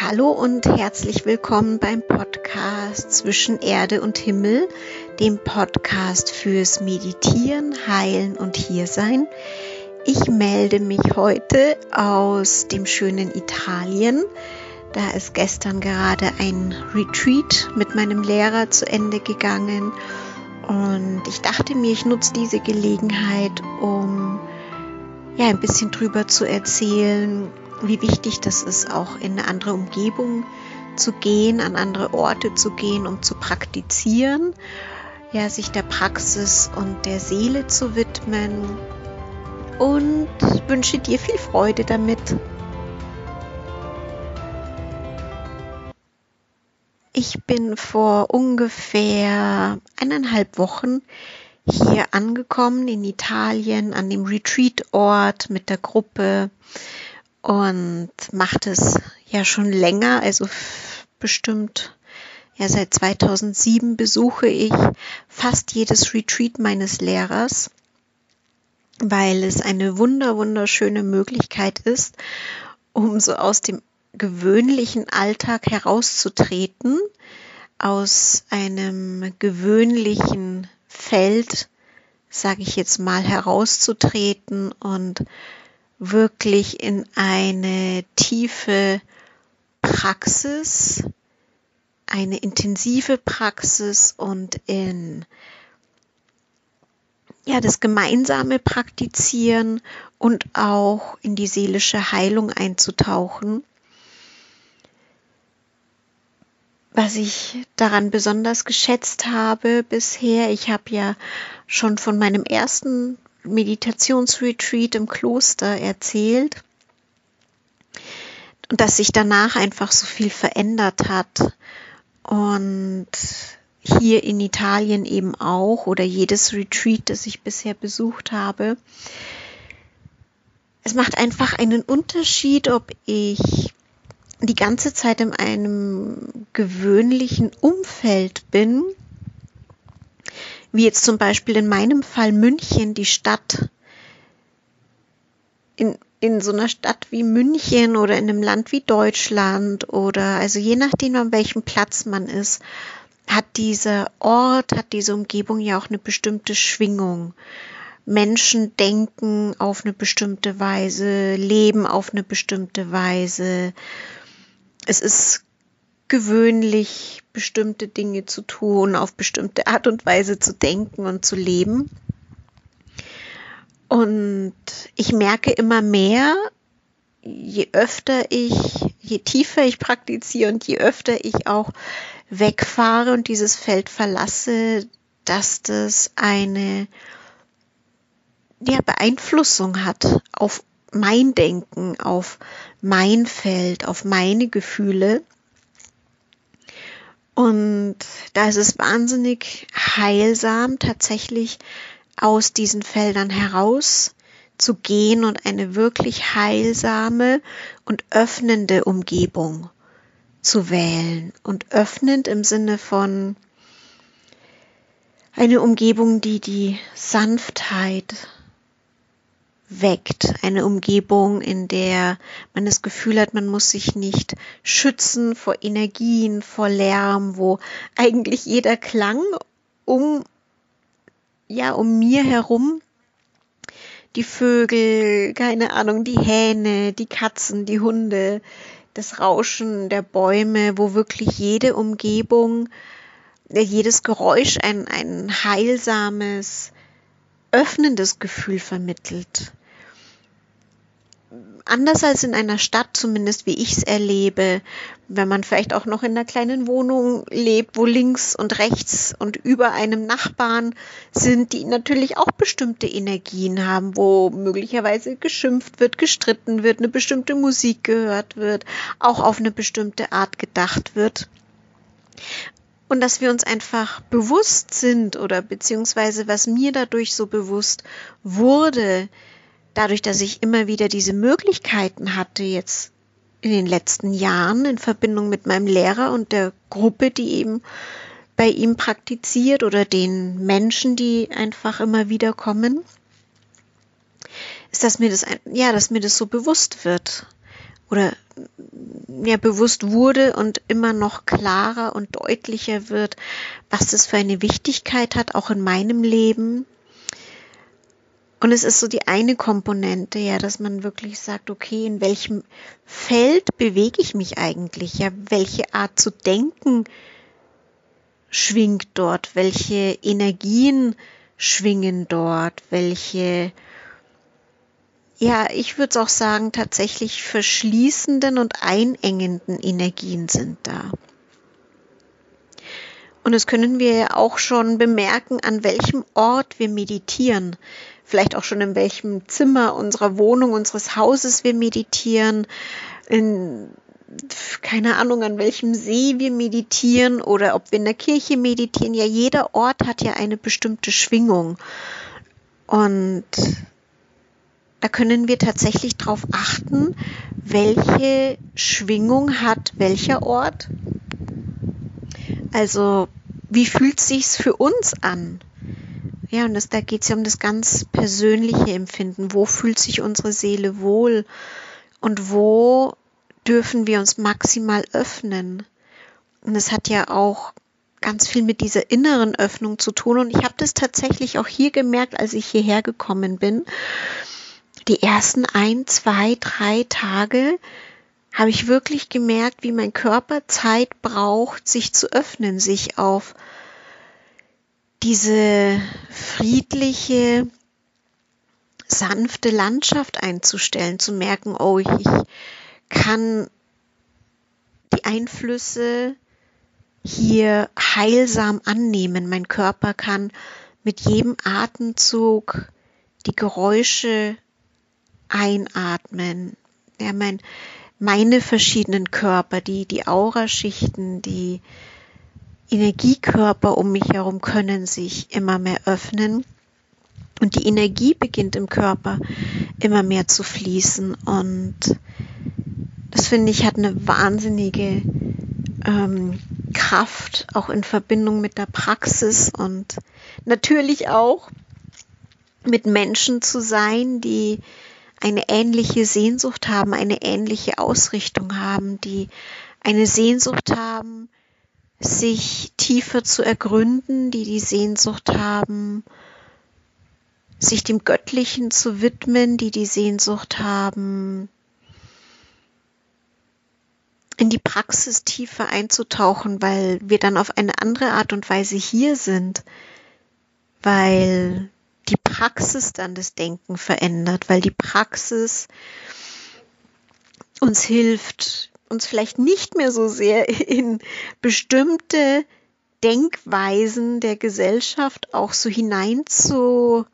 Hallo und herzlich willkommen beim Podcast Zwischen Erde und Himmel, dem Podcast fürs Meditieren, Heilen und Hiersein. Ich melde mich heute aus dem schönen Italien. Da ist gestern gerade ein Retreat mit meinem Lehrer zu Ende gegangen und ich dachte mir, ich nutze diese Gelegenheit, um ja ein bisschen drüber zu erzählen, wie wichtig das ist, auch in eine andere Umgebung zu gehen, an andere Orte zu gehen, um zu praktizieren, ja, sich der Praxis und der Seele zu widmen und wünsche dir viel Freude damit. Ich bin vor ungefähr eineinhalb Wochen hier angekommen in Italien an dem Retreat-Ort mit der Gruppe und macht es ja schon länger, also bestimmt ja seit 2007 besuche ich fast jedes Retreat meines Lehrers, weil es eine wunder wunderschöne Möglichkeit ist, um so aus dem gewöhnlichen Alltag herauszutreten, aus einem gewöhnlichen Feld, sage ich jetzt mal, herauszutreten und wirklich in eine tiefe Praxis, eine intensive Praxis und in ja, das gemeinsame Praktizieren und auch in die seelische Heilung einzutauchen. Was ich daran besonders geschätzt habe bisher, ich habe ja schon von meinem ersten Meditationsretreat im Kloster erzählt und dass sich danach einfach so viel verändert hat und hier in Italien eben auch oder jedes Retreat, das ich bisher besucht habe. Es macht einfach einen Unterschied, ob ich die ganze Zeit in einem gewöhnlichen Umfeld bin wie jetzt zum Beispiel in meinem Fall München, die Stadt, in, in so einer Stadt wie München oder in einem Land wie Deutschland oder also je nachdem, an welchem Platz man ist, hat dieser Ort, hat diese Umgebung ja auch eine bestimmte Schwingung. Menschen denken auf eine bestimmte Weise, leben auf eine bestimmte Weise. Es ist gewöhnlich, bestimmte Dinge zu tun, auf bestimmte Art und Weise zu denken und zu leben. Und ich merke immer mehr, je öfter ich, je tiefer ich praktiziere und je öfter ich auch wegfahre und dieses Feld verlasse, dass das eine ja, Beeinflussung hat auf mein Denken, auf mein Feld, auf meine Gefühle und da ist es wahnsinnig heilsam, tatsächlich aus diesen Feldern heraus zu gehen und eine wirklich heilsame und öffnende Umgebung zu wählen. Und öffnend im Sinne von eine Umgebung, die die Sanftheit weckt. Eine Umgebung, in der man das Gefühl hat, man muss sich nicht schützen vor Energien, vor Lärm, wo eigentlich jeder Klang um, ja, um mir herum die Vögel, keine Ahnung, die Hähne, die Katzen, die Hunde, das Rauschen der Bäume, wo wirklich jede Umgebung, jedes Geräusch ein, ein heilsames, öffnendes Gefühl vermittelt anders als in einer Stadt, zumindest wie ich es erlebe, wenn man vielleicht auch noch in einer kleinen Wohnung lebt, wo links und rechts und über einem Nachbarn sind, die natürlich auch bestimmte Energien haben, wo möglicherweise geschimpft wird, gestritten wird, eine bestimmte Musik gehört wird, auch auf eine bestimmte Art gedacht wird. Und dass wir uns einfach bewusst sind oder beziehungsweise was mir dadurch so bewusst wurde, dadurch, dass ich immer wieder diese Möglichkeiten hatte, jetzt in den letzten Jahren in Verbindung mit meinem Lehrer und der Gruppe, die eben bei ihm praktiziert oder den Menschen, die einfach immer wieder kommen, ist, dass mir das, ja, dass mir das so bewusst wird. Oder mir bewusst wurde und immer noch klarer und deutlicher wird, was das für eine Wichtigkeit hat, auch in meinem Leben. Und es ist so die eine Komponente, ja, dass man wirklich sagt, okay, in welchem Feld bewege ich mich eigentlich? Ja, welche Art zu denken schwingt dort? Welche Energien schwingen dort? Welche ja, ich würde auch sagen, tatsächlich verschließenden und einengenden Energien sind da. Und das können wir ja auch schon bemerken, an welchem Ort wir meditieren. Vielleicht auch schon in welchem Zimmer unserer Wohnung, unseres Hauses wir meditieren. In, keine Ahnung, an welchem See wir meditieren oder ob wir in der Kirche meditieren. Ja, jeder Ort hat ja eine bestimmte Schwingung. Und da können wir tatsächlich darauf achten, welche Schwingung hat welcher Ort. Also wie fühlt sich's für uns an? Ja, und das, da geht es ja um das ganz persönliche Empfinden. Wo fühlt sich unsere Seele wohl? Und wo dürfen wir uns maximal öffnen? Und es hat ja auch ganz viel mit dieser inneren Öffnung zu tun. Und ich habe das tatsächlich auch hier gemerkt, als ich hierher gekommen bin die ersten ein, zwei, drei Tage habe ich wirklich gemerkt, wie mein Körper Zeit braucht, sich zu öffnen, sich auf diese friedliche, sanfte Landschaft einzustellen, zu merken, oh, ich, kann die Einflüsse hier heilsam annehmen. Mein Körper kann mit jedem Atemzug die Geräusche einatmen. Ja, mein, meine verschiedenen Körper, die, die Auraschichten, die Energiekörper um mich herum können sich immer mehr öffnen. Und die Energie beginnt im Körper immer mehr zu fließen. Und das finde ich hat eine wahnsinnige ähm, Kraft, auch in Verbindung mit der Praxis und natürlich auch mit Menschen zu sein, die eine ähnliche Sehnsucht haben, eine ähnliche Ausrichtung haben, die eine Sehnsucht haben, sich tiefer zu ergründen, die die Sehnsucht haben, sich dem Göttlichen zu widmen, die die Sehnsucht haben, in die Praxis tiefer einzutauchen, weil wir dann auf eine andere Art und Weise hier sind, weil die Praxis dann das Denken verändert, weil die Praxis uns hilft, uns vielleicht nicht mehr so sehr in bestimmte Denkweisen der Gesellschaft auch so hineinzupressen,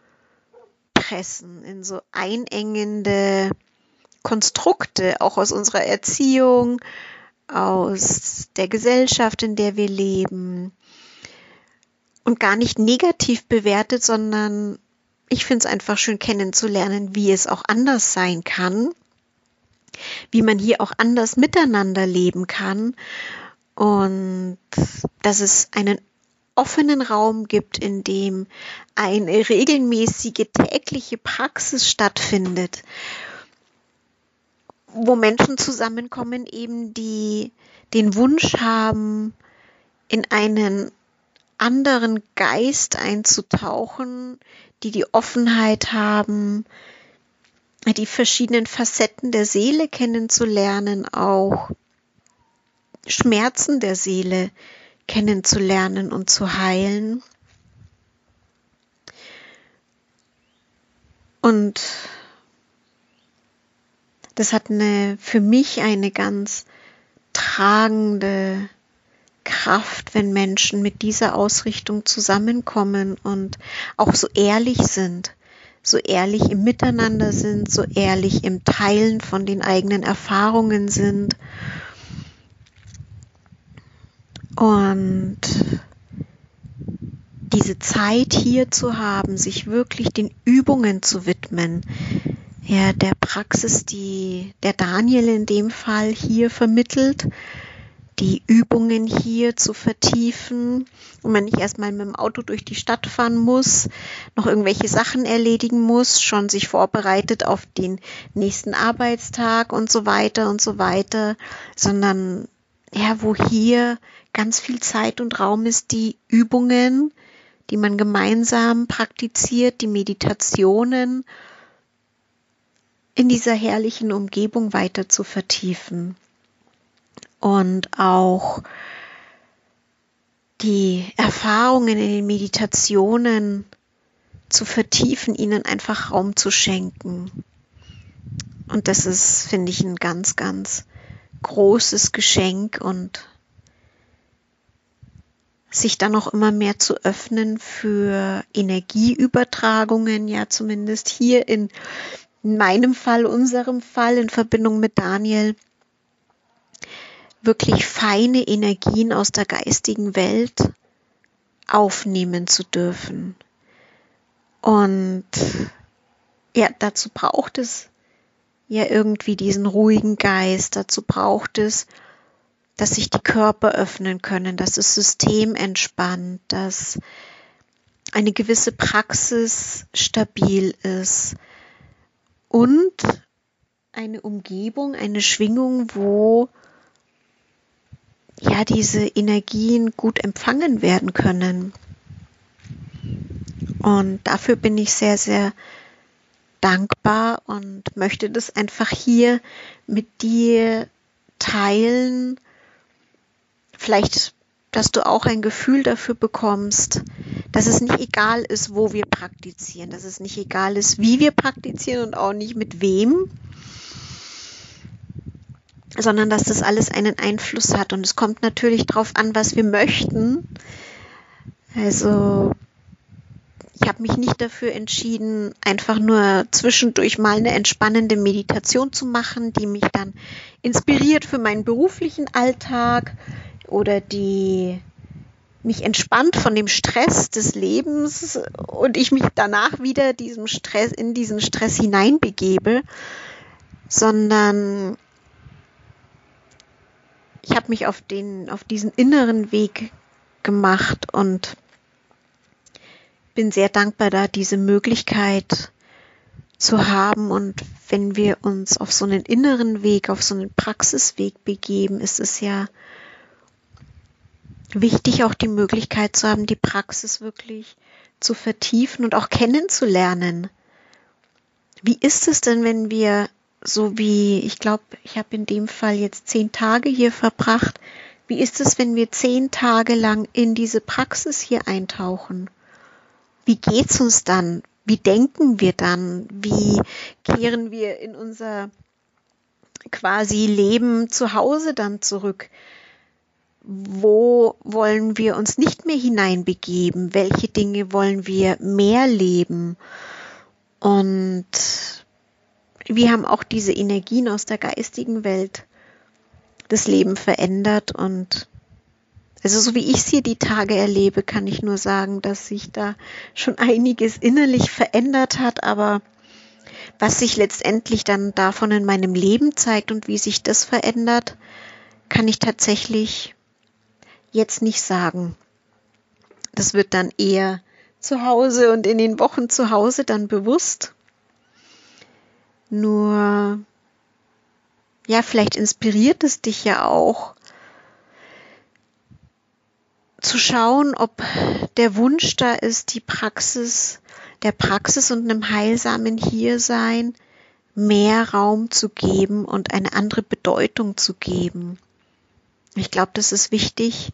in so einengende Konstrukte, auch aus unserer Erziehung, aus der Gesellschaft, in der wir leben. Und gar nicht negativ bewertet, sondern ich finde es einfach schön kennenzulernen, wie es auch anders sein kann, wie man hier auch anders miteinander leben kann. Und dass es einen offenen Raum gibt, in dem eine regelmäßige tägliche Praxis stattfindet, wo Menschen zusammenkommen, eben die den Wunsch haben, in einen anderen Geist einzutauchen, die die Offenheit haben, die verschiedenen Facetten der Seele kennenzulernen, auch Schmerzen der Seele kennenzulernen und zu heilen. Und das hat eine, für mich eine ganz tragende Kraft, wenn Menschen mit dieser Ausrichtung zusammenkommen und auch so ehrlich sind, so ehrlich im Miteinander sind, so ehrlich im Teilen von den eigenen Erfahrungen sind. Und diese Zeit hier zu haben, sich wirklich den Übungen zu widmen, ja, der Praxis, die der Daniel in dem Fall hier vermittelt, die Übungen hier zu vertiefen. Und man nicht erstmal mit dem Auto durch die Stadt fahren muss, noch irgendwelche Sachen erledigen muss, schon sich vorbereitet auf den nächsten Arbeitstag und so weiter und so weiter, sondern ja, wo hier ganz viel Zeit und Raum ist, die Übungen, die man gemeinsam praktiziert, die Meditationen in dieser herrlichen Umgebung weiter zu vertiefen und auch die Erfahrungen in den Meditationen zu vertiefen, ihnen einfach Raum zu schenken. Und das ist, finde ich, ein ganz, ganz großes Geschenk und sich dann auch immer mehr zu öffnen für Energieübertragungen, ja zumindest hier in meinem Fall, unserem Fall in Verbindung mit Daniel, wirklich feine Energien aus der geistigen Welt aufnehmen zu dürfen. Und ja, dazu braucht es ja irgendwie diesen ruhigen Geist, dazu braucht es, dass sich die Körper öffnen können, dass das System entspannt, dass eine gewisse Praxis stabil ist und eine Umgebung, eine Schwingung, wo ja diese Energien gut empfangen werden können. Und dafür bin ich sehr, sehr dankbar und möchte das einfach hier mit dir teilen. Vielleicht, dass du auch ein Gefühl dafür bekommst, dass es nicht egal ist, wo wir praktizieren, dass es nicht egal ist, wie wir praktizieren und auch nicht mit wem, sondern dass das alles einen Einfluss hat. Und es kommt natürlich darauf an, was wir möchten. Also ich habe mich nicht dafür entschieden, einfach nur zwischendurch mal eine entspannende Meditation zu machen, die mich dann inspiriert für meinen beruflichen Alltag oder die mich entspannt von dem Stress des Lebens und ich mich danach wieder diesem Stress in diesen Stress hineinbegebe, sondern ich habe mich auf den, auf diesen inneren Weg gemacht und bin sehr dankbar, da diese Möglichkeit zu haben. Und wenn wir uns auf so einen inneren Weg, auf so einen Praxisweg begeben, ist es ja wichtig, auch die Möglichkeit zu haben, die Praxis wirklich zu vertiefen und auch kennenzulernen. Wie ist es denn, wenn wir so wie, ich glaube, ich habe in dem Fall jetzt zehn Tage hier verbracht. Wie ist es, wenn wir zehn Tage lang in diese Praxis hier eintauchen? Wie geht's uns dann? Wie denken wir dann? Wie kehren wir in unser quasi Leben zu Hause dann zurück? Wo wollen wir uns nicht mehr hineinbegeben? Welche Dinge wollen wir mehr leben? Und wir haben auch diese Energien aus der geistigen Welt das Leben verändert und also so wie ich sie die Tage erlebe, kann ich nur sagen, dass sich da schon einiges innerlich verändert hat, aber was sich letztendlich dann davon in meinem Leben zeigt und wie sich das verändert, kann ich tatsächlich jetzt nicht sagen. Das wird dann eher zu Hause und in den Wochen zu Hause dann bewusst. Nur, ja, vielleicht inspiriert es dich ja auch zu schauen, ob der Wunsch da ist, die Praxis, der Praxis und einem heilsamen Hiersein mehr Raum zu geben und eine andere Bedeutung zu geben. Ich glaube, das ist wichtig,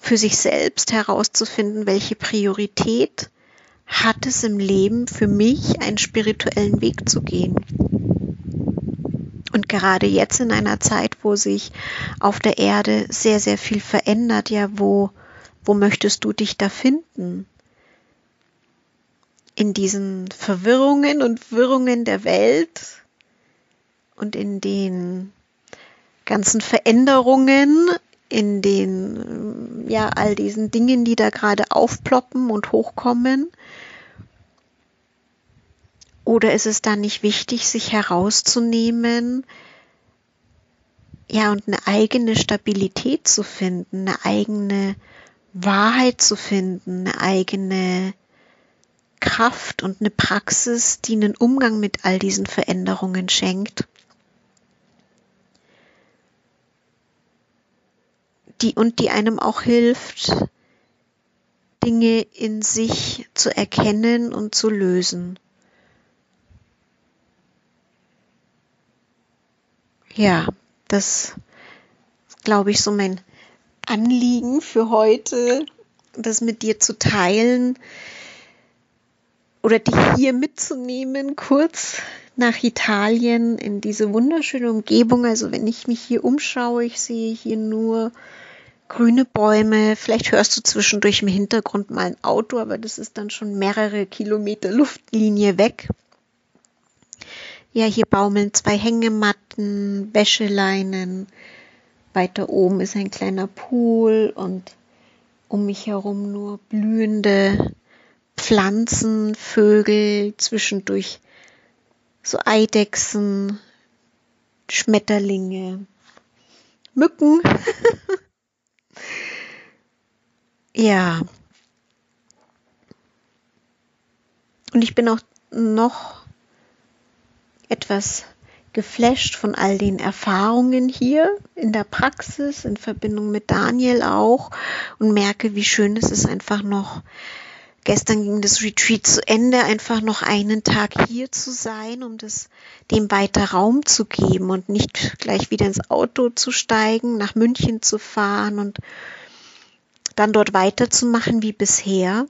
für sich selbst herauszufinden, welche Priorität hat es im Leben für mich, einen spirituellen Weg zu gehen. Und gerade jetzt in einer Zeit, wo sich auf der Erde sehr, sehr viel verändert, ja, wo, wo möchtest du dich da finden? In diesen Verwirrungen und Wirrungen der Welt und in den ganzen Veränderungen, in den, ja, all diesen Dingen, die da gerade aufploppen und hochkommen, oder ist es dann nicht wichtig, sich herauszunehmen, ja, und eine eigene Stabilität zu finden, eine eigene Wahrheit zu finden, eine eigene Kraft und eine Praxis, die einen Umgang mit all diesen Veränderungen schenkt. Die und die einem auch hilft, Dinge in sich zu erkennen und zu lösen. Ja, das glaube ich, so mein Anliegen für heute, das mit dir zu teilen oder dich hier mitzunehmen, kurz nach Italien in diese wunderschöne Umgebung. Also wenn ich mich hier umschaue, ich sehe hier nur grüne Bäume. Vielleicht hörst du zwischendurch im Hintergrund mal ein Auto, aber das ist dann schon mehrere Kilometer Luftlinie weg. Ja, hier baumeln zwei Hängematten, Wäscheleinen. Weiter oben ist ein kleiner Pool und um mich herum nur blühende Pflanzen, Vögel, zwischendurch so Eidechsen, Schmetterlinge, Mücken. ja. Und ich bin auch noch etwas geflasht von all den Erfahrungen hier in der Praxis, in Verbindung mit Daniel auch und merke, wie schön es ist, einfach noch, gestern ging das Retreat zu Ende, einfach noch einen Tag hier zu sein, um das, dem weiter Raum zu geben und nicht gleich wieder ins Auto zu steigen, nach München zu fahren und dann dort weiterzumachen wie bisher.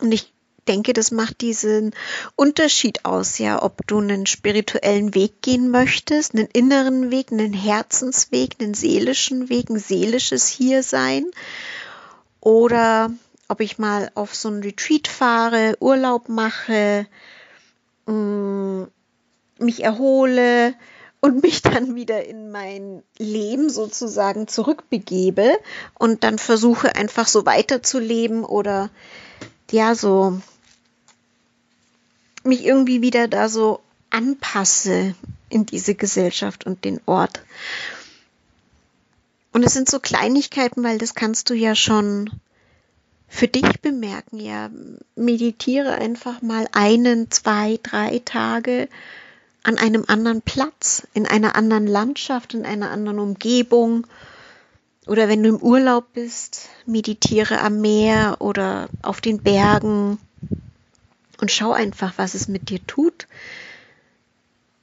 Und ich denke, das macht diesen Unterschied aus, ja, ob du einen spirituellen Weg gehen möchtest, einen inneren Weg, einen Herzensweg, einen seelischen Weg, ein seelisches Hiersein oder ob ich mal auf so ein Retreat fahre, Urlaub mache, mm, mich erhole und mich dann wieder in mein Leben sozusagen zurückbegebe und dann versuche einfach so weiterzuleben oder ja, so mich irgendwie wieder da so anpasse in diese Gesellschaft und den Ort. Und es sind so Kleinigkeiten, weil das kannst du ja schon für dich bemerken. Ja, meditiere einfach mal einen, zwei, drei Tage an einem anderen Platz, in einer anderen Landschaft, in einer anderen Umgebung. Oder wenn du im Urlaub bist, meditiere am Meer oder auf den Bergen und schau einfach, was es mit dir tut.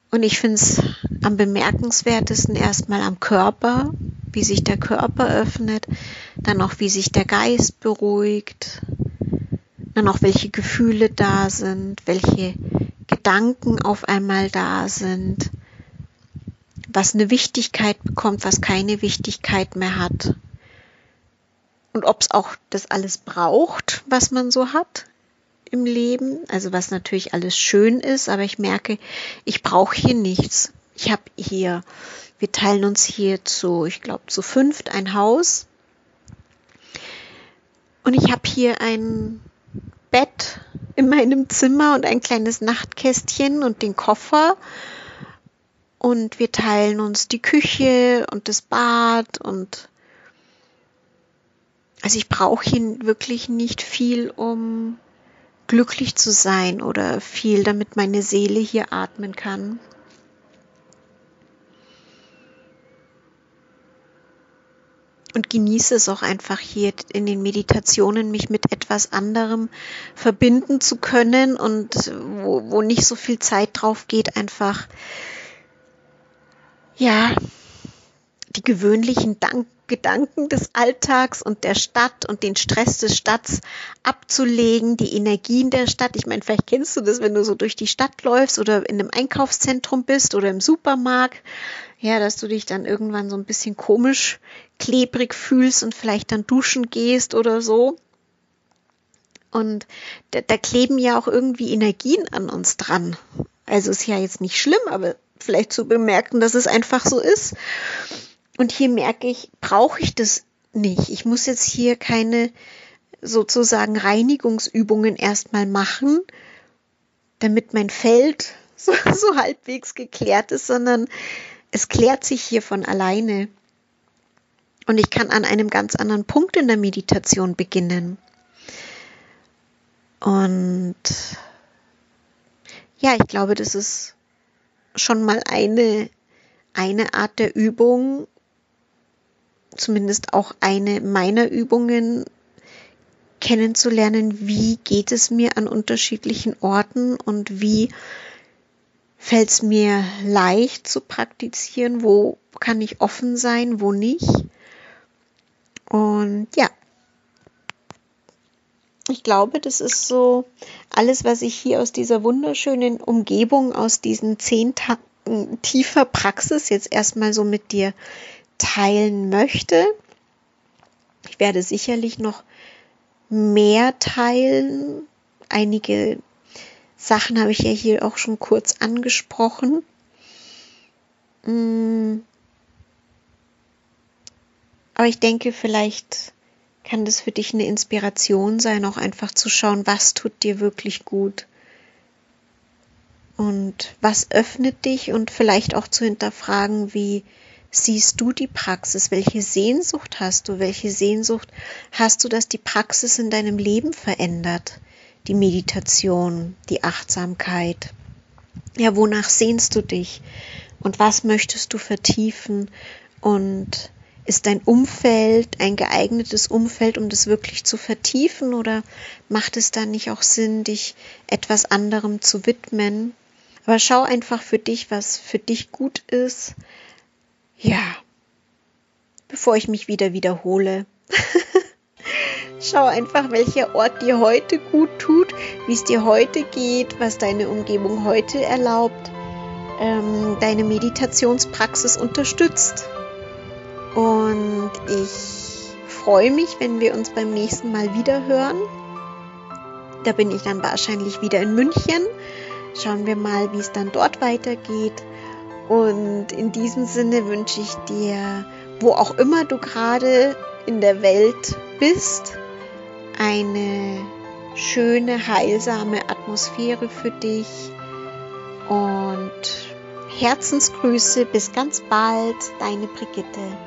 Und ich finde es am bemerkenswertesten erstmal am Körper, wie sich der Körper öffnet, dann auch wie sich der Geist beruhigt, dann auch welche Gefühle da sind, welche Gedanken auf einmal da sind, was eine Wichtigkeit bekommt, was keine Wichtigkeit mehr hat. Und ob es auch das alles braucht, was man so hat im Leben, also was natürlich alles schön ist, aber ich merke, ich brauche hier nichts. Ich habe hier, wir teilen uns hier zu, ich glaube, zu fünft ein Haus. Und ich habe hier ein Bett in meinem Zimmer und ein kleines Nachtkästchen und den Koffer. Und wir teilen uns die Küche und das Bad und also ich brauche hier wirklich nicht viel, um glücklich zu sein oder viel, damit meine Seele hier atmen kann. Und genieße es auch einfach hier in den Meditationen, mich mit etwas anderem verbinden zu können und wo, wo nicht so viel Zeit drauf geht, einfach, ja, die gewöhnlichen Dank Gedanken des Alltags und der Stadt und den Stress des Stadts abzulegen, die Energien der Stadt. Ich meine, vielleicht kennst du das, wenn du so durch die Stadt läufst oder in einem Einkaufszentrum bist oder im Supermarkt. Ja, dass du dich dann irgendwann so ein bisschen komisch, klebrig fühlst und vielleicht dann duschen gehst oder so. Und da, da kleben ja auch irgendwie Energien an uns dran. Also ist ja jetzt nicht schlimm, aber vielleicht zu bemerken, dass es einfach so ist. Und hier merke ich, brauche ich das nicht. Ich muss jetzt hier keine sozusagen Reinigungsübungen erstmal machen, damit mein Feld so, so halbwegs geklärt ist, sondern es klärt sich hier von alleine. Und ich kann an einem ganz anderen Punkt in der Meditation beginnen. Und ja, ich glaube, das ist schon mal eine, eine Art der Übung, zumindest auch eine meiner Übungen, kennenzulernen, wie geht es mir an unterschiedlichen Orten und wie fällt es mir leicht zu praktizieren, wo kann ich offen sein, wo nicht. Und ja, ich glaube, das ist so alles, was ich hier aus dieser wunderschönen Umgebung, aus diesen zehn Tagen tiefer Praxis jetzt erstmal so mit dir teilen möchte. Ich werde sicherlich noch mehr teilen. Einige Sachen habe ich ja hier auch schon kurz angesprochen. Mm. Aber ich denke, vielleicht kann das für dich eine Inspiration sein, auch einfach zu schauen, was tut dir wirklich gut? Und was öffnet dich? Und vielleicht auch zu hinterfragen, wie siehst du die Praxis, welche Sehnsucht hast du, welche Sehnsucht hast du, dass die Praxis in deinem Leben verändert, die Meditation, die Achtsamkeit. Ja, wonach sehnst du dich? Und was möchtest du vertiefen? Und ist dein Umfeld ein geeignetes Umfeld, um das wirklich zu vertiefen oder macht es dann nicht auch Sinn, dich etwas anderem zu widmen? Aber schau einfach für dich, was für dich gut ist. Ja, bevor ich mich wieder wiederhole. Schau einfach, welcher Ort dir heute gut tut, wie es dir heute geht, was deine Umgebung heute erlaubt, ähm, deine Meditationspraxis unterstützt. Und ich freue mich, wenn wir uns beim nächsten Mal wieder hören. Da bin ich dann wahrscheinlich wieder in München. Schauen wir mal, wie es dann dort weitergeht. Und in diesem Sinne wünsche ich dir, wo auch immer du gerade in der Welt bist, eine schöne, heilsame Atmosphäre für dich. Und Herzensgrüße, bis ganz bald, deine Brigitte.